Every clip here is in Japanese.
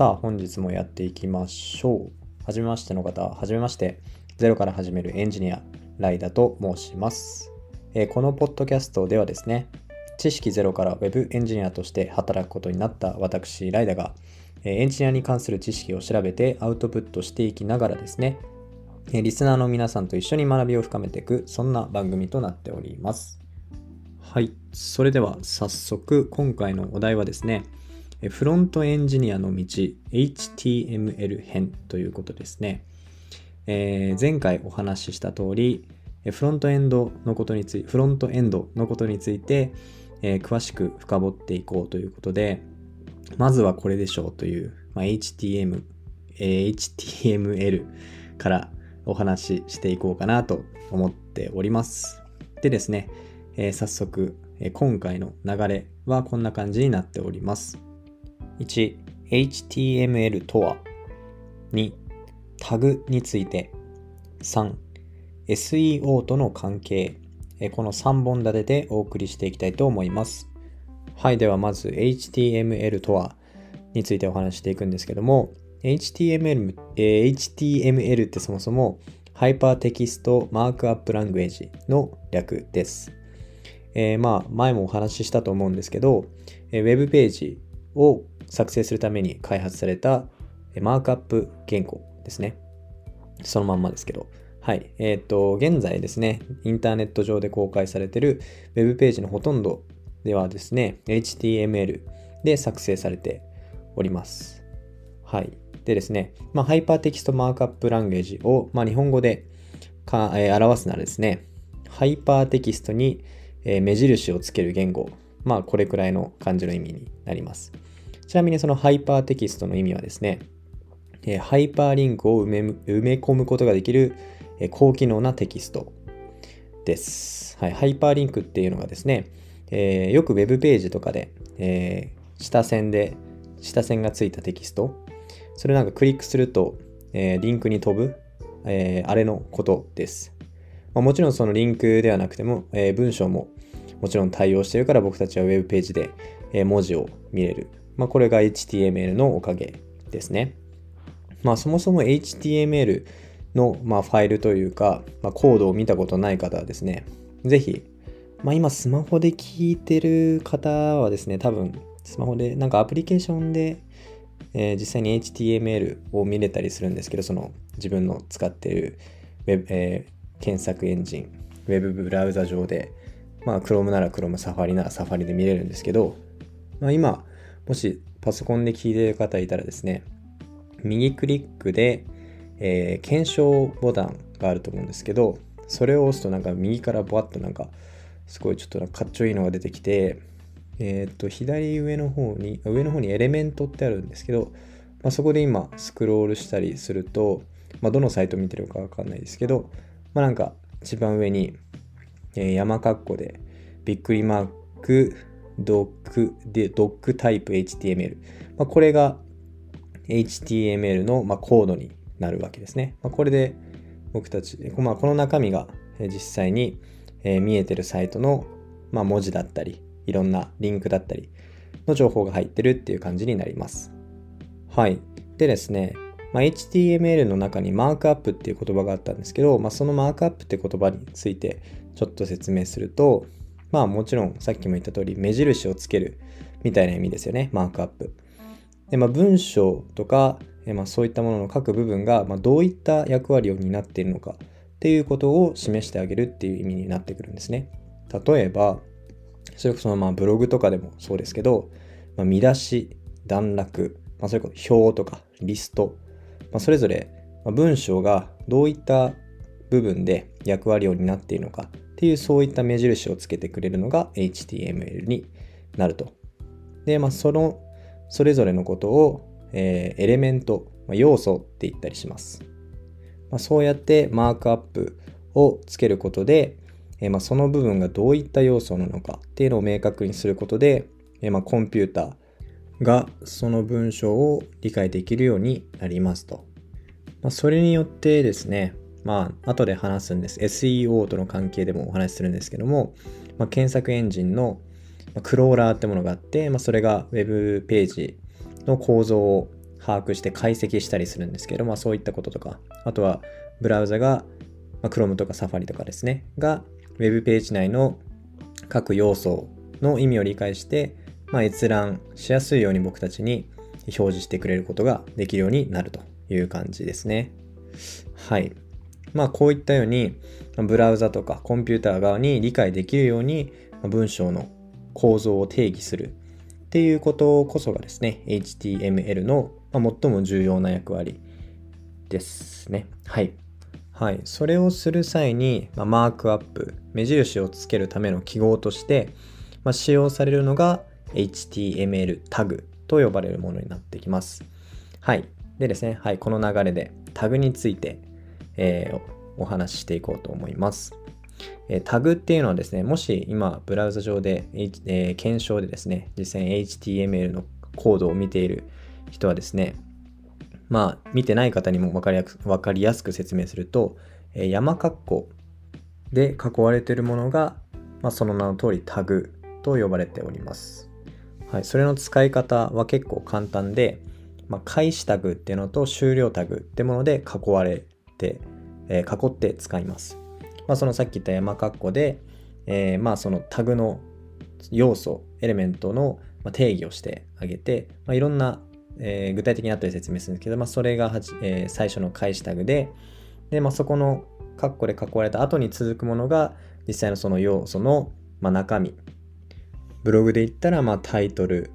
さあ、本日もやっていきましょう。はじめましての方、はじめまして。ゼロから始めるエンジニア、ライダと申します。えー、このポッドキャストではですね、知識ゼロから Web エンジニアとして働くことになった私、ライダが、えー、エンジニアに関する知識を調べてアウトプットしていきながらですね、えー、リスナーの皆さんと一緒に学びを深めていく、そんな番組となっております。はい。それでは早速、今回のお題はですね、フロントエンジニアの道 HTML 編ということですね。えー、前回お話しした通り、フロントエンドのことについて、フロントエンドのことについて、えー、詳しく深掘っていこうということで、まずはこれでしょうという、まあ、HTM、えー、HTML からお話ししていこうかなと思っております。でですね、えー、早速、え、今回の流れはこんな感じになっております。1、HTML とは2、タグについて3、SEO との関係この3本立てでお送りしていきたいと思います。はい、ではまず HTML とはについてお話していくんですけども HTML, HTML ってそもそもHypertext Markup Language の略です。えー、まあ前もお話ししたと思うんですけど、えー、ウェブページを作成するために開発されたマークアップ言語ですね。そのまんまですけど。はい。えっ、ー、と、現在ですね、インターネット上で公開されている Web ページのほとんどではですね、HTML で作成されております。はい。でですね、まあ、 Hypertext Markup Language を、まあ、日本語でか、えー、表すならですね、ハイパーテキストに、えー、目印をつける言語、まあ、これくらいの感じの意味になります。ちなみにそのハイパーテキストの意味はですね、えハイパーリンクを埋め埋め込むことができる、え高機能なテキストです。はい、ハイパーリンクっていうのがですね、えー、よく Web ページとかで、えー、下線で、下線がついたテキスト、それなんかクリックすると、えー、リンクに飛ぶ、えあれのことです。まあ、もちろんそのリンクではなくても、え文章ももちろん対応してるから僕たちは Web ページで、え文字を見れるまあ、これが HTML のおかげですね。まあ、そもそも HTML の、ま、ファイルというか、まあ、コードを見たことない方はですね、ぜひ、まあ、今スマホで聞いてる方はですね、多分スマホでなんかアプリケーションで、えー、実際に HTML を見れたりするんですけど、その自分の使ってるウェブ、えー、検索エンジン、ウェブブラウザ上で、まあ Chrome なら Chrome、Safari なら Safari で見れるんですけど、まあ、今、もしパソコンで聞いている方いたらですね、右クリックで、えー、検証ボタンがあると思うんですけど、それを押すとなんか右からボワッとなんか、すごいちょっとなんかかっちょいいのが出てきて、えっ、と、左上の方に、上の方にエレメントってあるんですけど、まあ、そこで今スクロールしたりすると、まあ、どのサイト見てるかわかんないですけど、まあ、なんか一番上に、えー、山括弧でびっくりマーク、ドックで、ドックタイプ HTML。まあ、これが HTML の、まコードになるわけですね。まあ、これで僕たち、まあ、この中身が実際に、見えてるサイトの、ま文字だったり、いろんなリンクだったりの情報が入ってるっていう感じになります。はい。でですね、まあ、HTML の中にマークアップっていう言葉があったんですけど、まあ、そのマークアップって言葉についてちょっと説明すると、まあもちろんさっきも言った通り目印をつけるみたいな意味ですよね、マークアップ。で、まあ文章とか、えまあ、そういったものの各部分が、まあ、どういった役割を担っているのかっていうことを示してあげるっていう意味になってくるんですね。例えば、それこそまあブログとかでもそうですけど、まあ、見出し、段落、まあ、それこそ表とかリスト、まあ、それぞれ文章がどういった部分で役割を担っているのかっていうそういった目印をつけてくれるのが HTML になると。で、まあ、その、それぞれのことを、えー、エレメント、まあ、要素って言ったりします。まあ、そうやってマークアップをつけることで、えー、まあ、その部分がどういった要素なのかっていうのを明確にすることで、えー、まあ、コンピューターがその文章を理解できるようになりますと。まあ、それによってですね、まあ、後で話すんです。SEO との関係でもお話しするんですけども、まあ、検索エンジンのクローラーってものがあって、まあ、それが Web ページの構造を把握して解析したりするんですけど、まあ、そういったこととか、あとはブラウザが、まあ、Chrome とか Safari とかですね、が Web ページ内の各要素の意味を理解して、まあ、閲覧しやすいように僕たちに表示してくれることができるようになるという感じですね。はい。まあこういったようにブラウザとかコンピューター側に理解できるように文章の構造を定義するっていうことこそがですね HTML の最も重要な役割ですね。はい。はい。それをする際に、まあ、マークアップ、目印をつけるための記号として、まあ、使用されるのが HTML タグと呼ばれるものになってきます。はい。でですね、はい。この流れでタグについて、えー、お話ししていこうと思います。え、タグっていうのはですね、もし今ブラウザ上で、えー、検証でですね、実際に HTML のコードを見ている人はですね、まあ、見てない方にも分かりやす分かりやすく説明すると、えー、山括弧で囲われているものが、まあ、その名の通りタグと呼ばれております。はい、それの使い方は結構簡単で、まあ、開始タグっていうのと終了タグってもので囲われ、えー、囲って使います。まあ、そのさっき言った山括弧で、えー、まあそのタグの要素、エレメントの定義をしてあげて、まあ、いろんな、えー、具体的に後で説明するんですけど、まあ、それがはじ、えー、最初の開始タグで、で、まあ、そこの括弧で囲われた後に続くものが実際のその要素の、まあ、中身。ブログで言ったら、まあ、タイトル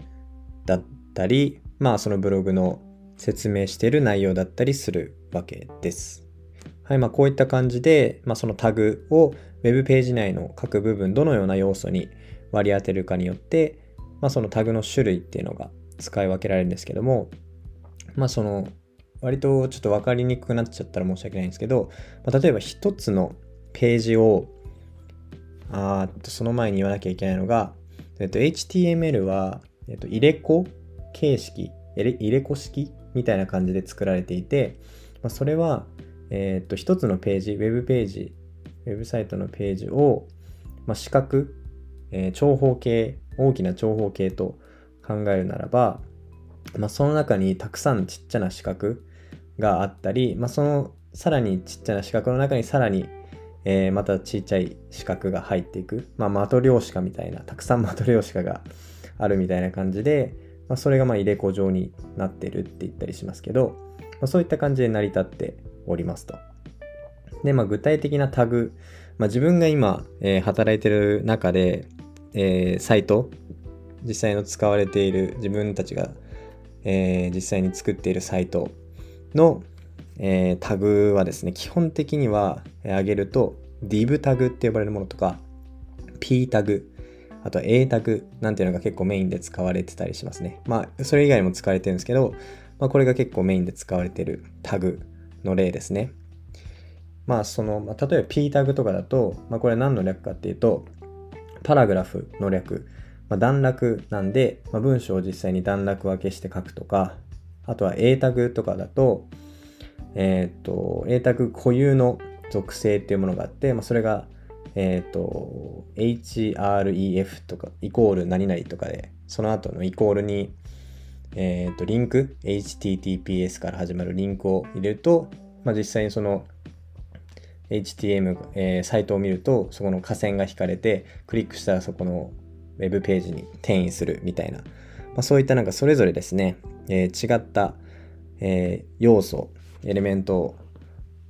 だったり、まあ、そのブログの説明している内容だったりするわけです。はい、まあ、こういった感じで、まあ、そのタグを Web ページ内の各部分、どのような要素に割り当てるかによって、まあ、そのタグの種類っていうのが使い分けられるんですけども、まあ、その、割とちょっと分かりにくくなっちゃったら申し訳ないんですけど、まあ、例えば一つのページを、あとその前に言わなきゃいけないのが、えっと、HTML は、えっと、入れ子形式、入れ子式みたいな感じで作られていて、まあ、それは、えっ、と、一つのページ、ウェブページ、ウェブサイトのページを、まあ、四角、えー、長方形、大きな長方形と考えるならば、まあ、その中にたくさんちっちゃな四角があったり、まあ、そのさらにちっちゃな四角の中にさらに、えー、またちっちゃい四角が入っていく、まあ、マトリョーシカみたいな、たくさんマトリョーシカがあるみたいな感じで、まあ、それがまあ入れ子状になってるって言ったりしますけど、まあ、そういった感じで成り立っておりますと。で、まあ、具体的なタグ、まあ、自分が今、えー、働いてる中で、えー、サイト、実際の使われている自分たちが、えー、実際に作っているサイトの、えー、タグはですね、基本的には、え、上げると div タグって呼ばれるものとか p タグ、あと A タグなんていうのが結構メインで使われてたりしますね。まあ、それ以外も使われてるんですけど、まあ、これが結構メインで使われてるタグの例ですね。まあその、まあ、例えば P タグとかだと、まあ、これ何の略かっていうと、パラグラフの略、まあ、段落なんで、まあ、文章を実際に段落分けして書くとか、あとは A タグとかだと、えっ、ー、と、A タグ固有の属性っていうものがあって、まあ、それが、えっ、ー、と、href とか、イコール何々とかで、その後のイコールに、えっ、ー、と、リンク、https から始まるリンクを入れると、まあ、実際にその HTM、えー、サイトを見ると、そこの下線が引かれて、クリックしたらそこのウェブページに転移するみたいな、まあ、そういったなんかそれぞれですね、えー、違った、えー、要素、エレメント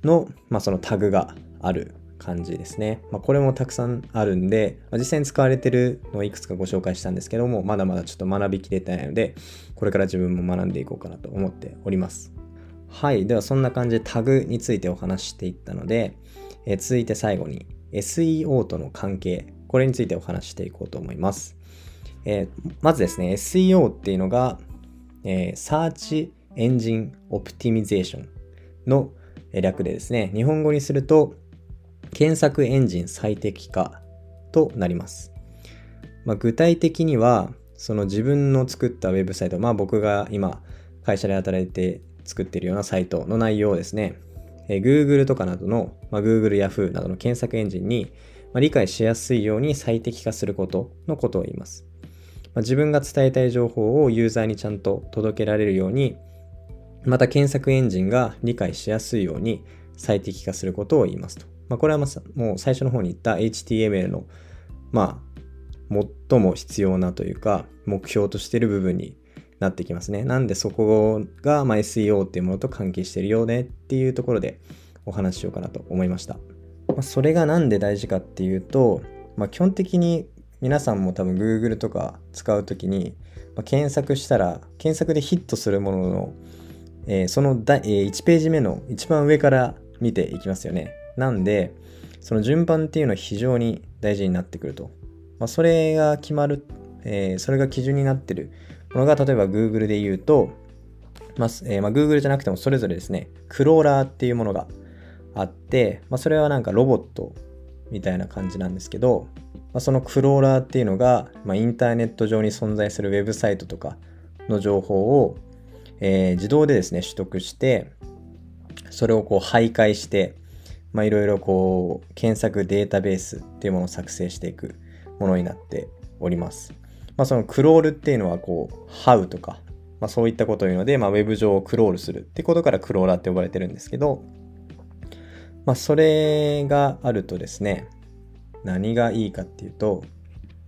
の、まあ、そのタグがある感じですね。まあ、これもたくさんあるんで、まあ、実際に使われてるのをいくつかご紹介したんですけども、まだまだちょっと学びきれてないので、これから自分も学んでいこうかなと思っております。はい。ではそんな感じでタグについてお話していったので、え、続いて最後に SEO との関係、これについてお話していこうと思います。えー、まずですね、SEO っていうのが、えー、Search Engine Optimization の略でですね、日本語にすると検索エンジン最適化となります。まあ、具体的には、その自分の作ったウェブサイト、まあ僕が今会社で働いて作ってるようなサイトの内容をですね、え Google とかなどの、まあ、Google、Yahoo などの検索エンジンに、まあ、理解しやすいように最適化することのことを言います。まあ、自分が伝えたい情報をユーザーにちゃんと届けられるように、また検索エンジンが理解しやすいように最適化することを言いますと。まあ、これはまもう最初の方に言った HTML の、まあ、最も必要なというか、目標としている部分になってきますね。なんでそこが、ま SEO っていうものと関係してるよねっていうところでお話ししようかなと思いました。まあ、それが何で大事かっていうと、まあ、基本的に皆さんも多分 Google とか使う時に、まあ、検索したら検索でヒットするものの、えー、そのだ、えー、1ページ目の一番上から見ていきますよね。なんでその順番っていうのは非常に大事になってくると。まあ、それが決まる、えー、それが基準になってるものが例えば Google で言うと、まあえー、まあ、Google じゃなくてもそれぞれですね、クローラーっていうものがあって、まあ、それはなんかロボットみたいな感じなんですけど、まあ、そのクローラーっていうのが、まあ、インターネット上に存在するウェブサイトとかの情報を、えー、自動でですね、取得して、それをこう徘徊して、まあ、いろいろこう検索データベースっていうものを作成していくものになっております。まあ、そのクロールっていうのはこう、How とか、まあ、そういったことを言うので、まあ、ウェブ上をクロールするってことからクローラーって呼ばれてるんですけど、まあ、それがあるとですね、何がいいかっていうと、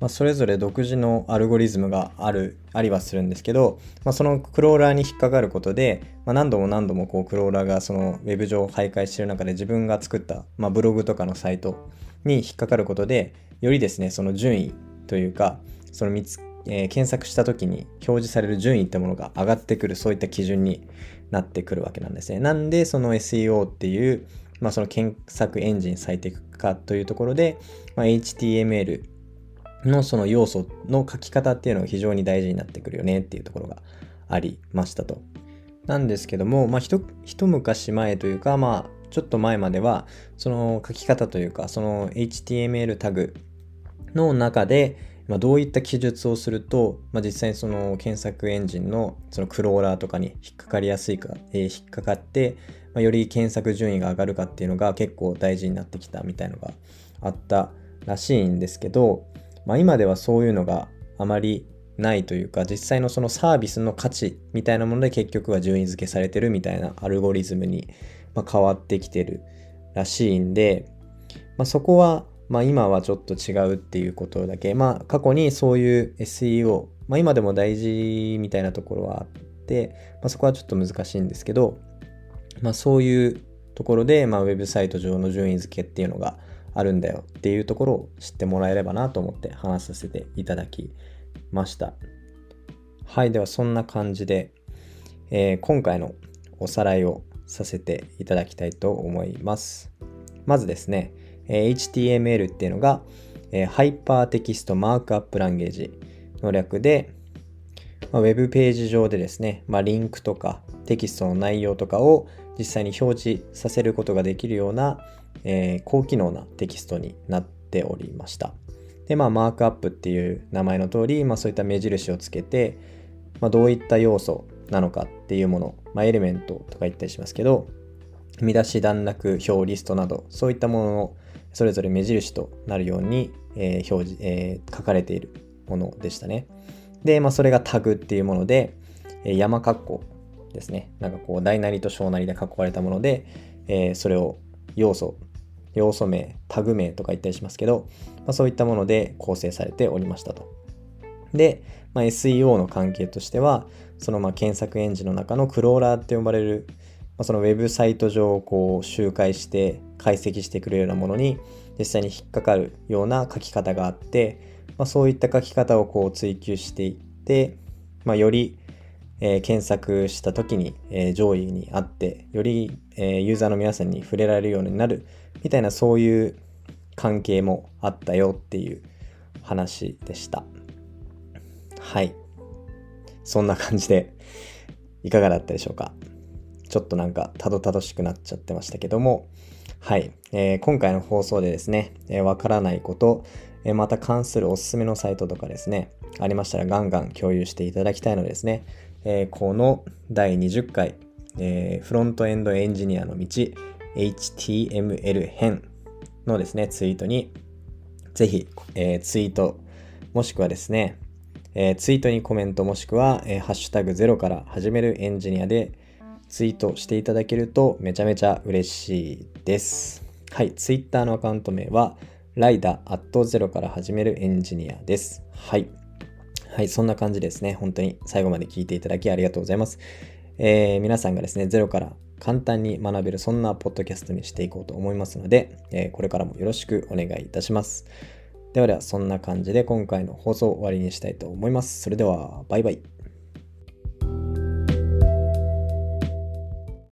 まあ、それぞれ独自のアルゴリズムがある、ありはするんですけど、まあ、そのクローラーに引っかかることで、まあ、何度も何度もこうクローラーがそのウェブ上を徘徊している中で自分が作った、まあ、ブログとかのサイトに引っかかることで、よりですね、その順位というか、その見つ、えー、検索した時に表示される順位ってものが上がってくる、そういった基準になってくるわけなんですね。なんで、その SEO っていう、まあ、その検索エンジン最適化というところで、まあ、HTML のその要素の書き方っていうのが非常に大事になってくるよねっていうところがありましたと。なんですけども、まあ、一昔前というか、まあ、ちょっと前までは、その書き方というか、その HTML タグの中で、まあ、どういった記述をすると、まあ、実際にその検索エンジンのそのクローラーとかに引っかかりやすいか、えー、引っかかって、まあ、より検索順位が上がるかっていうのが結構大事になってきたみたいのがあったらしいんですけど、まあ、今ではそういうのがあまりないというか実際のそのサービスの価値みたいなもので結局は順位付けされてるみたいなアルゴリズムに変わってきてるらしいんで、まあ、そこはまあ今はちょっと違うっていうことだけ、まあ過去にそういう SEO、まあ今でも大事みたいなところはあって、まあそこはちょっと難しいんですけど、まあそういうところで、まあウェブサイト上の順位付けっていうのがあるんだよっていうところを知ってもらえればなと思って話させていただきました。はい、ではそんな感じで、えー、今回のおさらいをさせていただきたいと思います。まずですね、え HTML っていうのが、え Hypertext Markup Language の略で、まあ、ウェブページ上でですね、まあ、リンクとかテキストの内容とかを実際に表示させることができるような、えー、高機能なテキストになっておりました。で、まあ、マークアップっていう名前の通り、まあ、そういった目印をつけて、まあ、どういった要素なのかっていうもの、まあ、エレメントとか言ったりしますけど、見出し、段落、表、リストなど、そういったもののそれぞれ目印となるように、えー、表示、えー、書かれているものでしたね。で、まあ、それがタグっていうもので、えー、山括弧ですね。なんかこう、大なりと小なりで囲われたもので、えー、それを要素、要素名、タグ名とか言ったりしますけど、まあ、そういったもので構成されておりましたと。で、まあ、SEO の関係としては、そのまあ検索エンジンの中のクローラーって呼ばれる、まあ、そのウェブサイト上をこう周回して解析してくれるようなものに実際に引っかかるような書き方があって、まあ、そういった書き方をこう追求していって、まあ、より、えー、検索した時に、えー、上位にあってより、えー、ユーザーの皆さんに触れられるようになるみたいなそういう関係もあったよっていう話でした。はい。そんな感じでいかがだったでしょうか？ちょっとなんかたどたどしくなっちゃってましたけども。はい、えー、今回の放送でですね、えー、からないこと、えー、また関するおすすめのサイトとかですね、ありましたらガンガン共有していただきたいのですね、えー、この第20回、えー、フロントエンドエンジニアの道 HTML 編のですね、ツイートにぜひ、えー、ツイートもしくはですね、えー、ツイートにコメントもしくは、えー、ハッシュタグゼロから始めるエンジニアでツイートしていただけるとめちゃめちゃ嬉しいです。はい、Twitter のアカウント名は、ライダーアットゼロから始めるエンジニアです。はい。はい、そんな感じですね。本当に最後まで聞いていただきありがとうございます。えー、皆さんがですね、ゼロから簡単に学べる、そんなポッドキャストにしていこうと思いますので、えー、これからもよろしくお願いいたします。ではでは、そんな感じで今回の放送を終わりにしたいと思います。それでは、バイバイ。